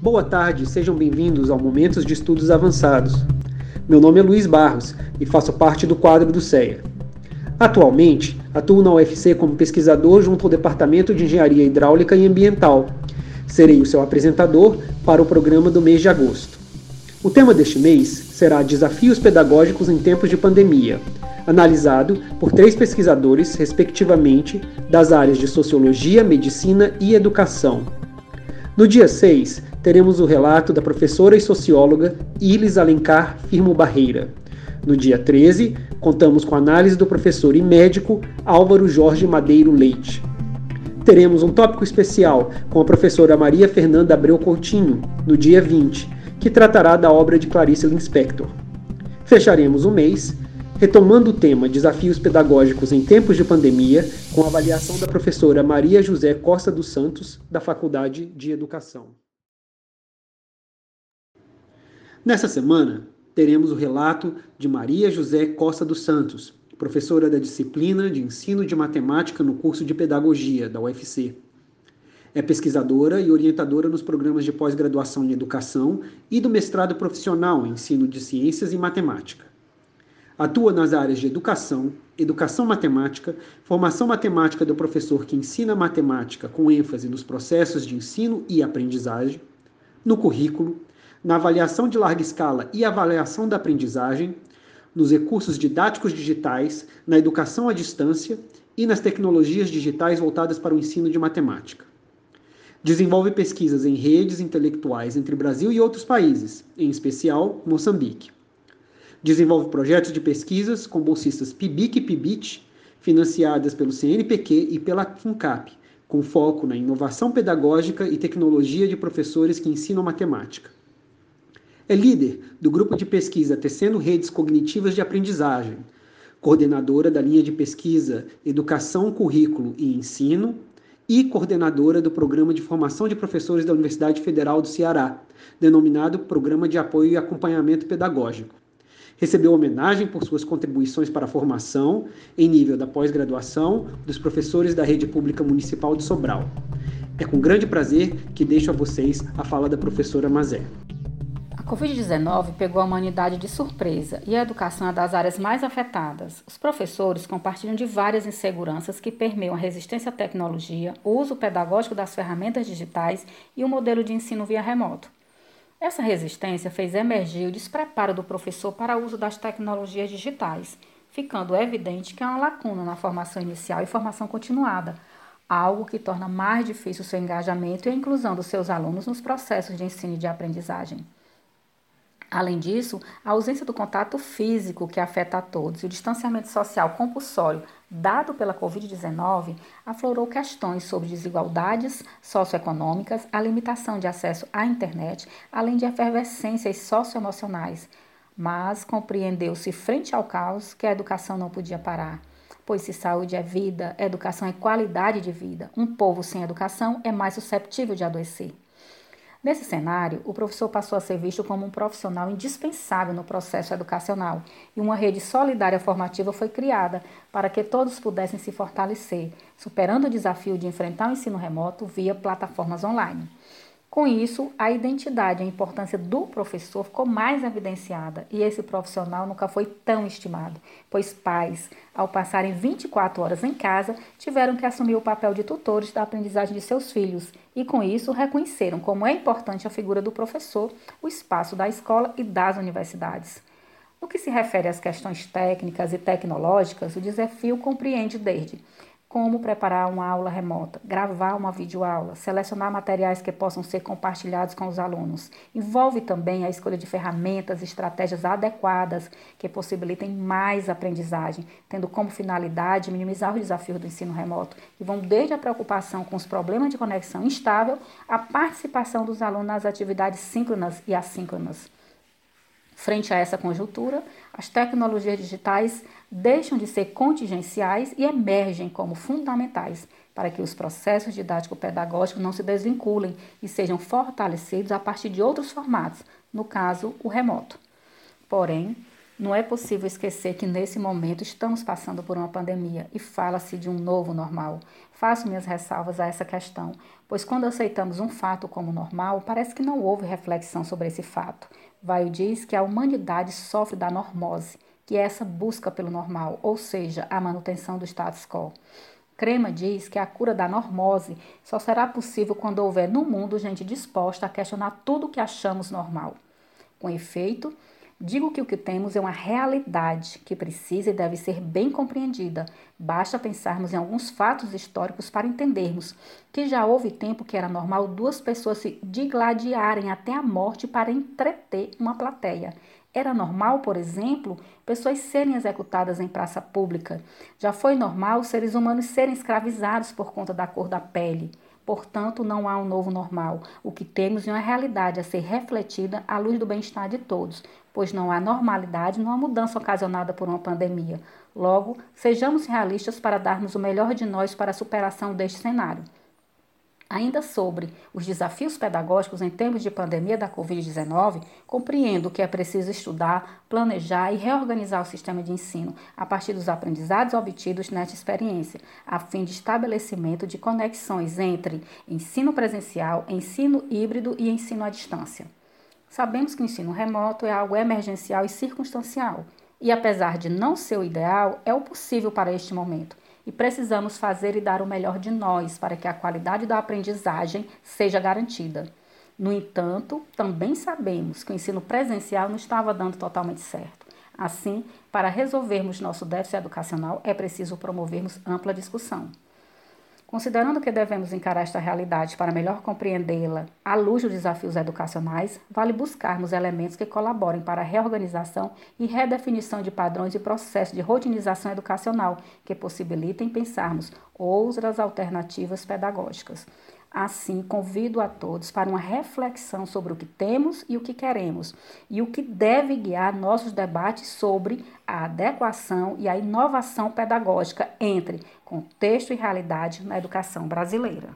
Boa tarde, sejam bem-vindos ao Momentos de Estudos Avançados. Meu nome é Luiz Barros e faço parte do quadro do CEA. Atualmente, atuo na UFC como pesquisador junto ao Departamento de Engenharia Hidráulica e Ambiental. Serei o seu apresentador para o programa do mês de agosto. O tema deste mês será Desafios Pedagógicos em Tempos de Pandemia, analisado por três pesquisadores, respectivamente, das áreas de Sociologia, Medicina e Educação. No dia 6, teremos o relato da professora e socióloga Ilis Alencar Firmo Barreira. No dia 13, contamos com a análise do professor e médico Álvaro Jorge Madeiro Leite. Teremos um tópico especial com a professora Maria Fernanda Abreu Coutinho, no dia 20, que tratará da obra de Clarice Lispector. Fecharemos o mês retomando o tema Desafios Pedagógicos em Tempos de Pandemia, com a avaliação da professora Maria José Costa dos Santos, da Faculdade de Educação. Nessa semana, teremos o relato de Maria José Costa dos Santos, professora da disciplina de Ensino de Matemática no curso de Pedagogia da UFC. É pesquisadora e orientadora nos programas de pós-graduação em Educação e do mestrado profissional em Ensino de Ciências e Matemática. Atua nas áreas de educação, educação matemática, formação matemática do professor que ensina matemática com ênfase nos processos de ensino e aprendizagem, no currículo, na avaliação de larga escala e avaliação da aprendizagem, nos recursos didáticos digitais, na educação à distância e nas tecnologias digitais voltadas para o ensino de matemática. Desenvolve pesquisas em redes intelectuais entre Brasil e outros países, em especial Moçambique. Desenvolve projetos de pesquisas com bolsistas PIBIC e PIBIT, financiadas pelo CNPq e pela FUNCAP, com foco na inovação pedagógica e tecnologia de professores que ensinam matemática. É líder do grupo de pesquisa Tecendo Redes Cognitivas de Aprendizagem, coordenadora da linha de pesquisa Educação, Currículo e Ensino e coordenadora do Programa de Formação de Professores da Universidade Federal do Ceará, denominado Programa de Apoio e Acompanhamento Pedagógico. Recebeu homenagem por suas contribuições para a formação, em nível da pós-graduação, dos professores da Rede Pública Municipal de Sobral. É com grande prazer que deixo a vocês a fala da professora Mazé. A Covid-19 pegou a humanidade de surpresa e a educação é das áreas mais afetadas. Os professores compartilham de várias inseguranças que permeiam a resistência à tecnologia, o uso pedagógico das ferramentas digitais e o modelo de ensino via remoto. Essa resistência fez emergir o despreparo do professor para o uso das tecnologias digitais, ficando evidente que há uma lacuna na formação inicial e formação continuada, algo que torna mais difícil o seu engajamento e a inclusão dos seus alunos nos processos de ensino e de aprendizagem. Além disso, a ausência do contato físico que afeta a todos e o distanciamento social compulsório dado pela Covid-19 aflorou questões sobre desigualdades socioeconômicas, a limitação de acesso à internet, além de efervescências socioemocionais. Mas compreendeu-se frente ao caos que a educação não podia parar. Pois se saúde é vida, educação é qualidade de vida. Um povo sem educação é mais susceptível de adoecer. Nesse cenário, o professor passou a ser visto como um profissional indispensável no processo educacional e uma rede solidária formativa foi criada para que todos pudessem se fortalecer, superando o desafio de enfrentar o ensino remoto via plataformas online. Com isso, a identidade e a importância do professor ficou mais evidenciada e esse profissional nunca foi tão estimado, pois pais, ao passarem 24 horas em casa, tiveram que assumir o papel de tutores da aprendizagem de seus filhos e, com isso, reconheceram como é importante a figura do professor, o espaço da escola e das universidades. No que se refere às questões técnicas e tecnológicas, o desafio compreende desde como preparar uma aula remota, gravar uma videoaula, selecionar materiais que possam ser compartilhados com os alunos. Envolve também a escolha de ferramentas e estratégias adequadas que possibilitem mais aprendizagem, tendo como finalidade minimizar os desafios do ensino remoto, e vão desde a preocupação com os problemas de conexão instável à participação dos alunos nas atividades síncronas e assíncronas. Frente a essa conjuntura, as tecnologias digitais deixam de ser contingenciais e emergem como fundamentais para que os processos didático-pedagógicos não se desvinculem e sejam fortalecidos a partir de outros formatos, no caso, o remoto. Porém, Não é possível esquecer que nesse momento estamos passando por uma pandemia e fala-se de um novo normal. Faço minhas ressalvas a essa questão, pois quando aceitamos um fato como normal, parece que não houve reflexão sobre esse fato. Vai diz que a humanidade sofre da normose, que é essa busca pelo normal, ou seja, a manutenção do status quo. Crema diz que a cura da normose só será possível quando houver no mundo gente disposta a questionar tudo o que achamos normal. Com efeito, Digo que o que temos é uma realidade que precisa e deve ser bem compreendida. Basta pensarmos em alguns fatos históricos para entendermos que já houve tempo que era normal duas pessoas se digladiarem até a morte para entreter uma plateia. Era normal, por exemplo, pessoas serem executadas em praça pública. Já foi normal seres humanos serem escravizados por conta da cor da pele. Portanto, não há um novo normal. O que temos é uma realidade a ser refletida à luz do bem-estar de todos, pois não há normalidade numa mudança ocasionada por uma pandemia. Logo, sejamos realistas para darmos o melhor de nós para a superação deste cenário. Ainda sobre os desafios pedagógicos em tempos de pandemia da Covid-19, compreendo que é preciso estudar, planejar e reorganizar o sistema de ensino a partir dos aprendizados obtidos nesta experiência, a fim de estabelecimento de conexões entre ensino presencial, ensino híbrido e ensino à distância. Sabemos que o ensino remoto é algo emergencial e circunstancial, e apesar de não ser o ideal, é o possível para este momento e precisamos fazer e dar o melhor de nós para que a qualidade da aprendizagem seja garantida. No entanto, também sabemos que o ensino presencial não estava dando totalmente certo. Assim, para resolvermos nosso déficit educacional, é preciso promovermos ampla discussão. Considerando que devemos encarar esta realidade para melhor compreendê-la à luz dos desafios educacionais, vale buscarmos elementos que colaborem para a reorganização e redefinição de padrões e processos de rotinização educacional que possibilitem pensarmos outras alternativas pedagógicas. Assim, convido a todos para uma reflexão sobre o que temos e o que queremos, e o que deve guiar nossos debates sobre a adequação e a inovação pedagógica entre contexto e realidade na educação brasileira.